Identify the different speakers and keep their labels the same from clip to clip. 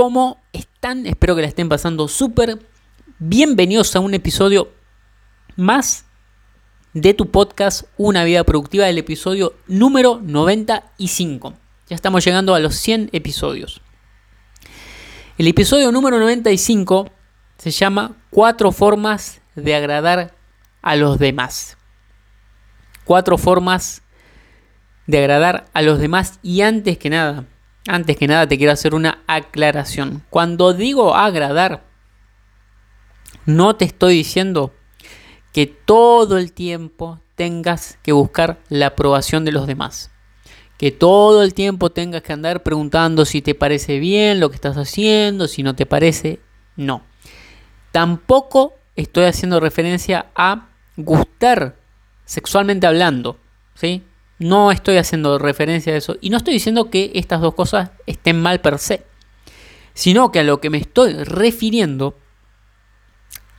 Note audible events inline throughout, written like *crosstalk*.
Speaker 1: ¿Cómo están? Espero que la estén pasando súper. Bienvenidos a un episodio más de tu podcast Una vida productiva, el episodio número 95. Ya estamos llegando a los 100 episodios. El episodio número 95 se llama Cuatro formas de agradar a los demás. Cuatro formas de agradar a los demás y antes que nada, antes que nada te quiero hacer una aclaración. Cuando digo agradar, no te estoy diciendo que todo el tiempo tengas que buscar la aprobación de los demás. Que todo el tiempo tengas que andar preguntando si te parece bien lo que estás haciendo, si no te parece, no. Tampoco estoy haciendo referencia a gustar sexualmente hablando, ¿sí? No estoy haciendo referencia a eso. Y no estoy diciendo que estas dos cosas estén mal per se. Sino que a lo que me estoy refiriendo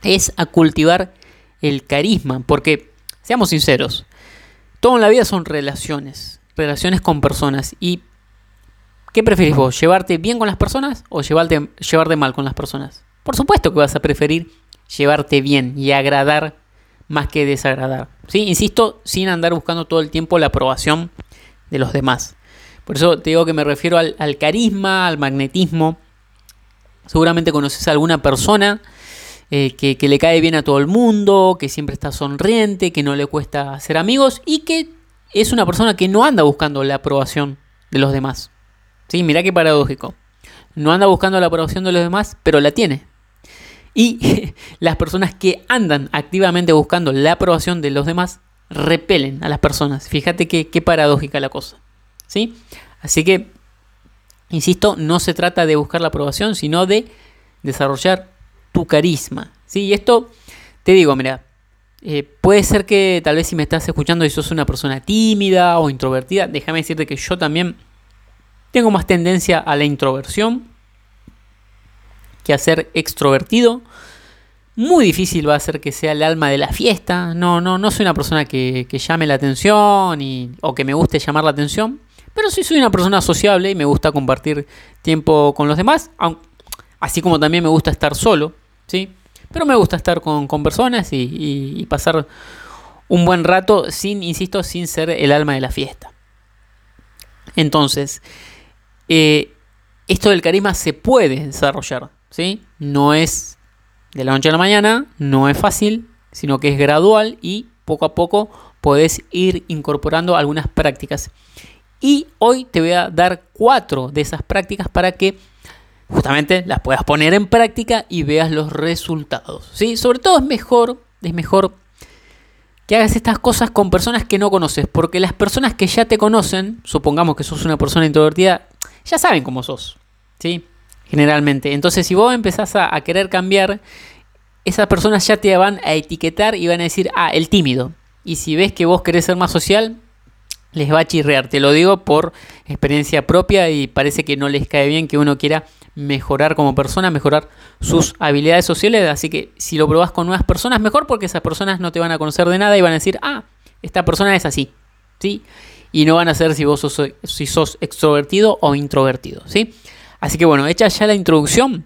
Speaker 1: es a cultivar el carisma. Porque, seamos sinceros, todo en la vida son relaciones. Relaciones con personas. ¿Y qué preferís vos? ¿Llevarte bien con las personas o llevarte, llevarte mal con las personas? Por supuesto que vas a preferir llevarte bien y agradar más que desagradar. ¿sí? Insisto, sin andar buscando todo el tiempo la aprobación de los demás. Por eso te digo que me refiero al, carisma, al magnetismo. Seguramente conoces a alguna persona eh, que, le cae bien a todo el mundo, que siempre está sonriente, que no le cuesta hacer amigos y que es una persona que no anda buscando la aprobación de los demás. ¿Sí? Mirá qué paradójico. No anda buscando la aprobación de los demás, pero la tiene. Y *laughs* las personas que andan activamente buscando la aprobación de los demás repelen a las personas. Fíjate qué, paradójica la cosa. ¿sí? Así que, insisto, no se trata de buscar la aprobación, sino de desarrollar tu carisma. ¿sí? Y esto, te digo, mira, eh, puede ser que tal vez si me estás escuchando y sos una persona tímida o introvertida, déjame decirte que yo también tengo más tendencia a la introversión que a ser extrovertido. Muy difícil va a ser que sea el alma de la fiesta. No, no, no soy una persona que, llame la atención y, o que me guste llamar la atención. Pero sí soy una persona sociable y me gusta compartir tiempo con los demás. Así como también me gusta estar solo. ¿sí? Pero me gusta estar con, personas y, pasar un buen rato sin, insisto, sin ser el alma de la fiesta. Entonces, eh, esto del carisma se puede desarrollar. ¿Sí? No es de la noche a la mañana, no es fácil, sino que es gradual y poco a poco podés ir incorporando algunas prácticas. Y hoy te voy a dar cuatro de esas prácticas para que justamente las puedas poner en práctica y veas los resultados. ¿sí? Sobre todo es mejor, es mejor que hagas estas cosas con personas que no conoces, porque las personas que ya te conocen, supongamos que sos una persona introvertida, ya saben cómo sos. ¿sí? Generalmente. Entonces, si vos empezás a, querer cambiar, esas personas ya te van a etiquetar y van a decir, ah, el tímido. Y si ves que vos querés ser más social, les va a chirrear. Te lo digo por experiencia propia y parece que no les cae bien que uno quiera mejorar como persona, mejorar sus habilidades sociales. Así que si lo probás con nuevas personas, mejor porque esas personas no te van a conocer de nada y van a decir, ah, esta persona es así. ¿Sí? Y no van a saber si vos sos, si sos extrovertido o introvertido. ¿Sí? Así que bueno, hecha ya la introducción,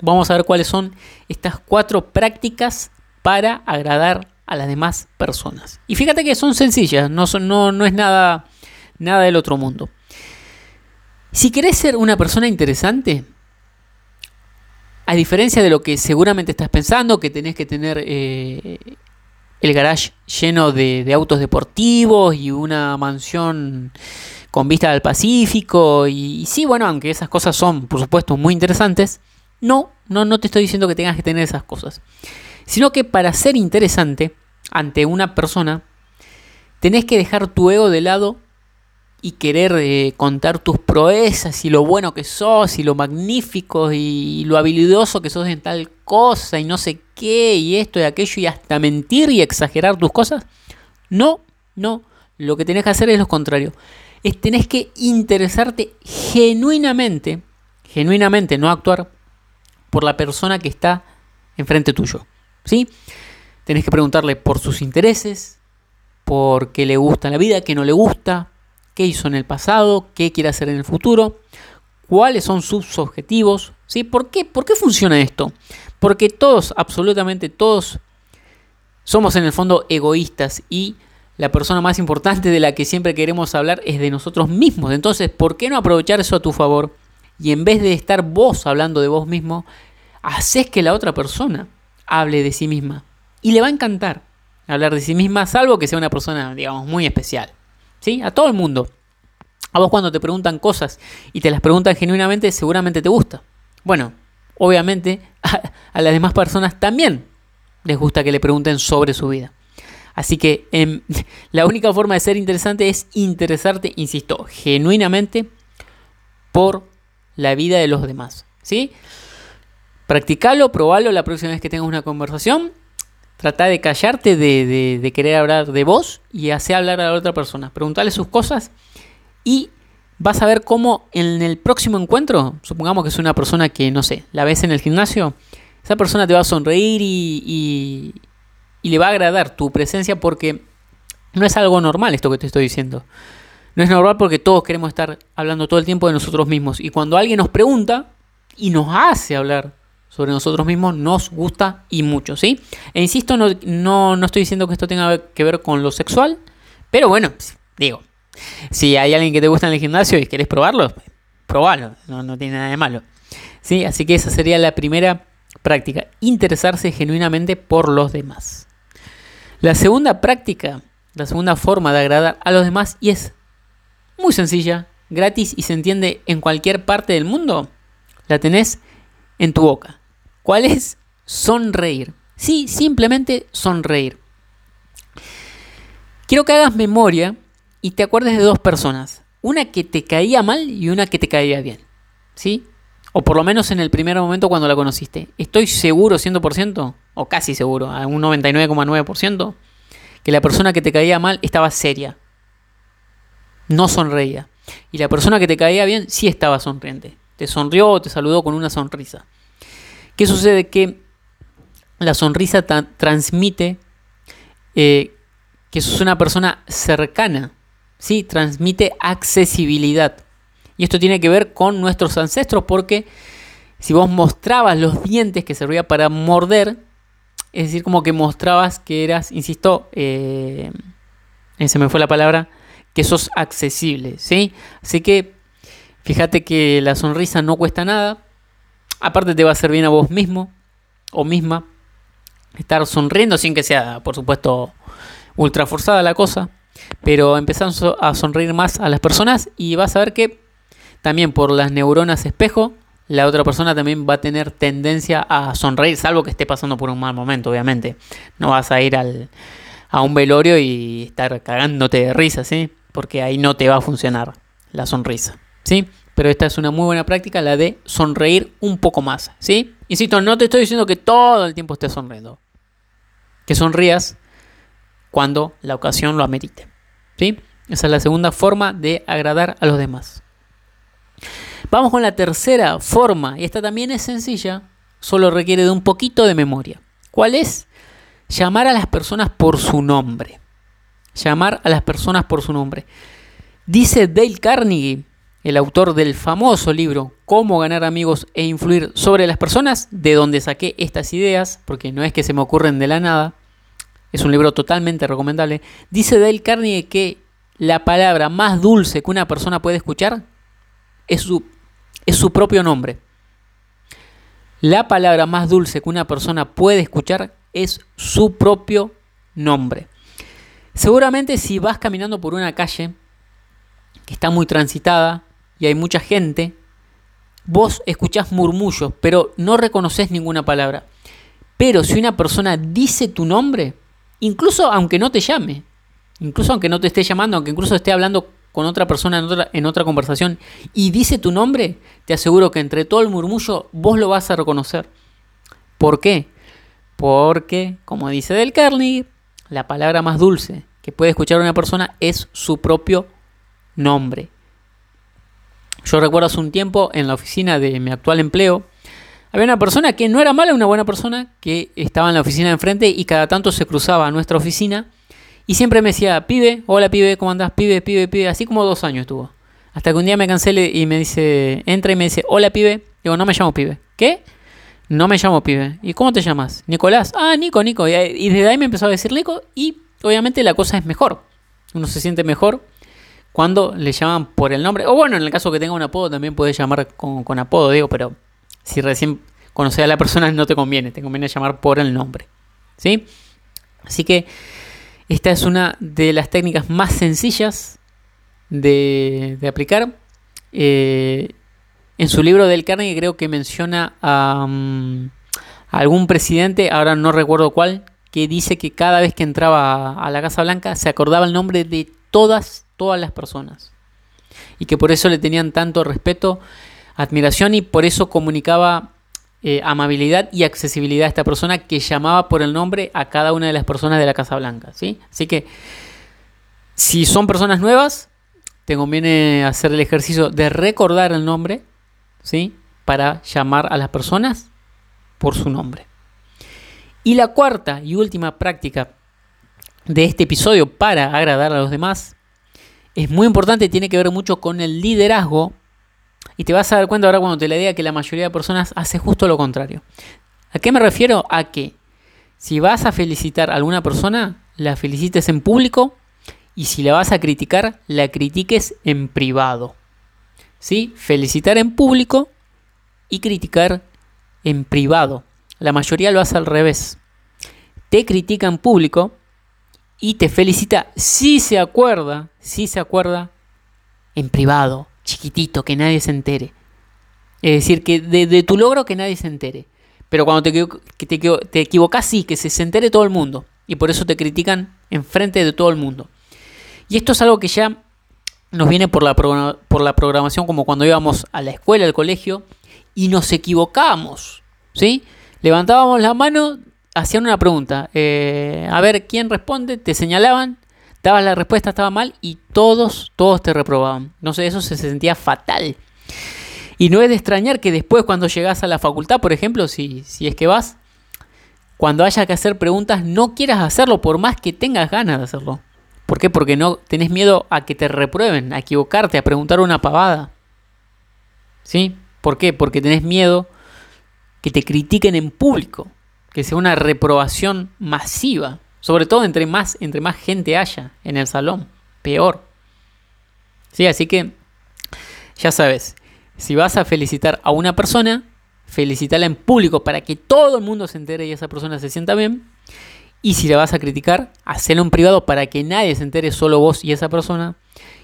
Speaker 1: vamos a ver cuáles son estas cuatro prácticas para agradar a las demás personas. Y fíjate que son sencillas, no, es nada, nada del otro mundo. Si querés ser una persona interesante, a diferencia de lo que seguramente estás pensando, que tenés que tener eh, el garage lleno de, autos deportivos y una mansión con vista al Pacífico. Y, sí, bueno, aunque esas cosas son, por supuesto, muy interesantes, no, no, no te estoy diciendo que tengas que tener esas cosas. Sino que para ser interesante ante una persona, tenés que dejar tu ego de lado y querer eh, contar tus proezas y lo bueno que sos y lo magnífico y lo habilidoso que sos en tal cosa y no sé qué y esto y aquello y hasta mentir y exagerar tus cosas. No, no. Lo que tenés que hacer es lo contrario. Es tenés que interesarte genuinamente, genuinamente, no actuar por la persona que está enfrente tuyo. ¿Sí? Tenés que preguntarle por sus intereses, por qué le gusta la vida, qué no le gusta, qué hizo en el pasado, qué quiere hacer en el futuro, cuáles son sus objetivos, ¿sí? ¿Por qué, ¿Por qué funciona esto? Porque todos, absolutamente todos, somos en el fondo egoístas y la persona más importante de la que siempre queremos hablar es de nosotros mismos. Entonces, ¿por qué no aprovechar eso a tu favor? Y en vez de estar vos hablando de vos mismo, haces que la otra persona hable de sí misma. Y le va a encantar hablar de sí misma, salvo que sea una persona, digamos, muy especial. ¿sí? A todo el mundo. A vos cuando te preguntan cosas y te las preguntan genuinamente, seguramente te gusta. Bueno, obviamente *laughs* a, las demás personas también les gusta que le pregunten sobre su vida. Así que em, *laughs* la única forma de ser interesante es interesarte, insisto, genuinamente por la vida de los demás. ¿sí? Practicalo, probalo la próxima vez que tengas una conversación Trata de callarte de, querer hablar de vos y hacer hablar a la otra persona. Preguntarle sus cosas y vas a ver cómo en el próximo encuentro, supongamos que es una persona que, no sé, la ves en el gimnasio, esa persona te va a sonreír y, le va a agradar tu presencia porque no es algo normal esto que te estoy diciendo. No es normal porque todos queremos estar hablando todo el tiempo de nosotros mismos. Y cuando alguien nos pregunta y nos hace hablar sobre nosotros mismos nos gusta y mucho, ¿sí? E insisto, no, no, estoy diciendo que esto tenga que ver con lo sexual, pero bueno, digo, si hay alguien que te gusta en el gimnasio y querés probarlo, probalo, no, no tiene nada de malo. ¿Sí? Así que esa sería la primera práctica, interesarse genuinamente por los demás. La segunda práctica, la segunda forma de agradar a los demás y es muy sencilla, gratis y se entiende en cualquier parte del mundo, la tenés en tu boca. ¿Cuál es? Sonreír. Sí, simplemente sonreír. Quiero que hagas memoria y te acuerdes de dos personas. Una que te caía mal y una que te caía bien. ¿Sí? O por lo menos en el primer momento cuando la conociste. Estoy seguro 100%, o casi seguro, a un 99,9%, que la persona que te caía mal estaba seria. No sonreía. Y la persona que te caía bien sí estaba sonriente. Te sonrió o te saludó con una sonrisa. ¿Qué sucede? Que la sonrisa transmite eh, que sos una persona cercana, ¿sí? transmite accesibilidad. Y esto tiene que ver con nuestros ancestros porque si vos mostrabas los dientes que servía para morder, es decir, como que mostrabas que eras, insisto, eh, se me fue la palabra, que sos accesible, ¿sí? Así que fíjate que la sonrisa no cuesta nada, Aparte te va a hacer bien a vos mismo o misma estar sonriendo sin que sea, por supuesto, ultra forzada la cosa, pero empezando a sonreír más a las personas y vas a ver que también por las neuronas espejo, la otra persona también va a tener tendencia a sonreír, salvo que esté pasando por un mal momento, obviamente. No vas a ir al, a un velorio y estar cagándote de risa, ¿sí? Porque ahí no te va a funcionar la sonrisa, ¿sí? pero esta es una muy buena práctica, la de sonreír un poco más, ¿sí? Insisto, no te estoy diciendo que todo el tiempo estés sonriendo. Que sonrías cuando la ocasión lo amerite, ¿sí? Esa es la segunda forma de agradar a los demás. Vamos con la tercera forma, y esta también es sencilla, solo requiere de un poquito de memoria. ¿Cuál es? Llamar a las personas por su nombre. Llamar a las personas por su nombre. Dice Dale Carnegie el autor del famoso libro Cómo ganar amigos e influir sobre las personas, de donde saqué estas ideas, porque no es que se me ocurren de la nada, es un libro totalmente recomendable, dice Dale Carnegie que la palabra más dulce que una persona puede escuchar es su, es su propio nombre. La palabra más dulce que una persona puede escuchar es su propio nombre. Seguramente si vas caminando por una calle que está muy transitada, y hay mucha gente, vos escuchás murmullos, pero no reconoces ninguna palabra. Pero si una persona dice tu nombre, incluso aunque no te llame, incluso aunque no te esté llamando, aunque incluso esté hablando con otra persona en otra, conversación y dice tu nombre, te aseguro que entre todo el murmullo vos lo vas a reconocer. ¿Por qué? Porque, como dice Del Carnegie, la palabra más dulce que puede escuchar una persona es su propio nombre. Yo recuerdo hace un tiempo en la oficina de mi actual empleo, había una persona que no era mala, una buena persona, que estaba en la oficina de enfrente y cada tanto se cruzaba a nuestra oficina y siempre me decía, pibe, hola pibe, ¿cómo andás? Pibe, pibe, pibe, así como dos años estuvo. Hasta que un día me cancele y me dice, entra y me dice, hola pibe. Digo, no me llamo pibe. ¿Qué? No me llamo pibe. ¿Y cómo te llamas? Nicolás. Ah, Nico, Nico. Y desde ahí me empezó a decir Nico y obviamente la cosa es mejor. Uno se siente mejor cuando le llaman por el nombre. O bueno, en el caso que tenga un apodo también puede llamar con, con apodo, digo, pero si recién conoces a la persona no te conviene, te conviene llamar por el nombre. ¿Sí? Así que esta es una de las técnicas más sencillas de, aplicar. Eh, en su libro del Carnegie creo que menciona a, mm, algún presidente, ahora no recuerdo cuál, que dice que cada vez que entraba a, a la Casa Blanca se acordaba el nombre de todas, todas las personas. Y que por eso le tenían tanto respeto admiración y por eso comunicaba eh, amabilidad y accesibilidad a esta persona que llamaba por el nombre a cada una de las personas de la Casa Blanca. ¿sí? Así que si son personas nuevas, te conviene hacer el ejercicio de recordar el nombre ¿sí? para llamar a las personas por su nombre. Y la cuarta y última práctica de este episodio para agradar a los demás es muy importante, tiene que ver mucho con el liderazgo y te vas a dar cuenta ahora cuando te la diga que la mayoría de personas hace justo lo contrario. ¿A qué me refiero? A que si vas a felicitar a alguna persona, la felicites en público y si la vas a criticar, la critiques en privado. ¿Sí? Felicitar en público y criticar en privado. La mayoría lo hace al revés. Te critica en público y te felicita si se acuerda, si se acuerda en privado chiquitito, que nadie se entere. Es decir, que de, tu logro que nadie se entere. Pero cuando te, te, te equivocas, sí, que se, se entere todo el mundo. Y por eso te critican enfrente de todo el mundo. Y esto es algo que ya nos viene por la, por la programación, como cuando íbamos a la escuela, al colegio, y nos equivocábamos. ¿Sí? Levantábamos la mano, hacían una pregunta. Eh, a ver quién responde, te señalaban dabas la respuesta, estaba mal y todos, todos te reprobaban. No sé, eso se sentía fatal. Y no es de extrañar que después cuando llegas a la facultad, por ejemplo, si, si es que vas, cuando haya que hacer preguntas, no quieras hacerlo por más que tengas ganas de hacerlo. ¿Por qué? Porque no tenés miedo a que te reprueben, a equivocarte, a preguntar una pavada. ¿Sí? ¿Por qué? Porque tenés miedo que te critiquen en público, que sea una reprobación masiva. Sobre todo entre más, entre más gente haya en el salón. Peor. Sí, así que ya sabes, si vas a felicitar a una persona, felicítala en público para que todo el mundo se entere y esa persona se sienta bien. Y si la vas a criticar, hacelo en privado para que nadie se entere, solo vos y esa persona.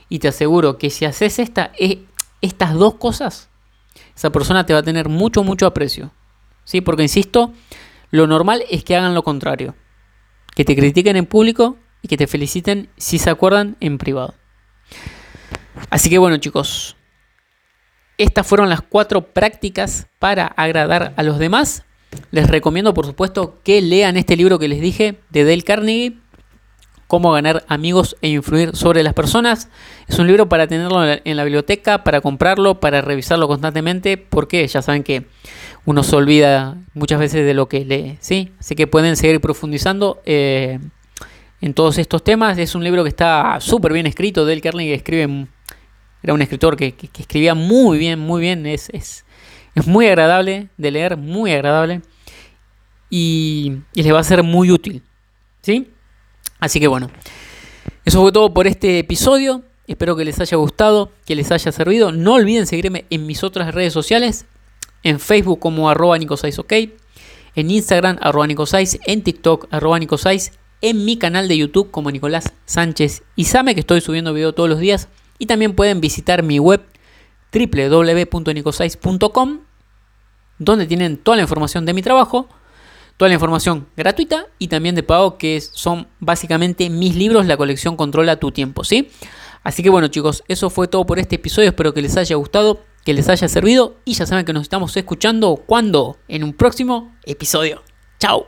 Speaker 1: Y te aseguro que si haces esta, eh, estas dos cosas, esa persona te va a tener mucho, mucho aprecio. ¿Sí? Porque insisto, lo normal es que hagan lo contrario que te critiquen en público y que te feliciten si se acuerdan en privado. Así que bueno chicos, estas fueron las cuatro prácticas para agradar a los demás. Les recomiendo por supuesto que lean este libro que les dije de Dale Carnegie, Cómo ganar amigos e influir sobre las personas. Es un libro para tenerlo en la biblioteca, para comprarlo, para revisarlo constantemente, porque ya saben que uno se olvida muchas veces de lo que lee, ¿sí? Así que pueden seguir profundizando eh, en todos estos temas. Es un libro que está súper bien escrito. Dale Carnegie escribe, era un escritor que, escribía muy bien, muy bien. Es, es, muy agradable de leer, muy agradable. Y, y les va a ser muy útil, ¿sí? Así que bueno, eso fue todo por este episodio. Espero que les haya gustado, que les haya servido. No olviden seguirme en mis otras redes sociales en Facebook como arroba ok, en Instagram arroba nicosais, en TikTok arroba nicosais, en mi canal de YouTube como Nicolás Sánchez Isame, que estoy subiendo video todos los días, y también pueden visitar mi web www.nicosais.com, donde tienen toda la información de mi trabajo, toda la información gratuita y también de pago, que son básicamente mis libros, la colección Controla tu tiempo, ¿sí? Así que bueno chicos, eso fue todo por este episodio, espero que les haya gustado, que les haya servido y ya saben que nos estamos escuchando cuando en un próximo episodio. Chao.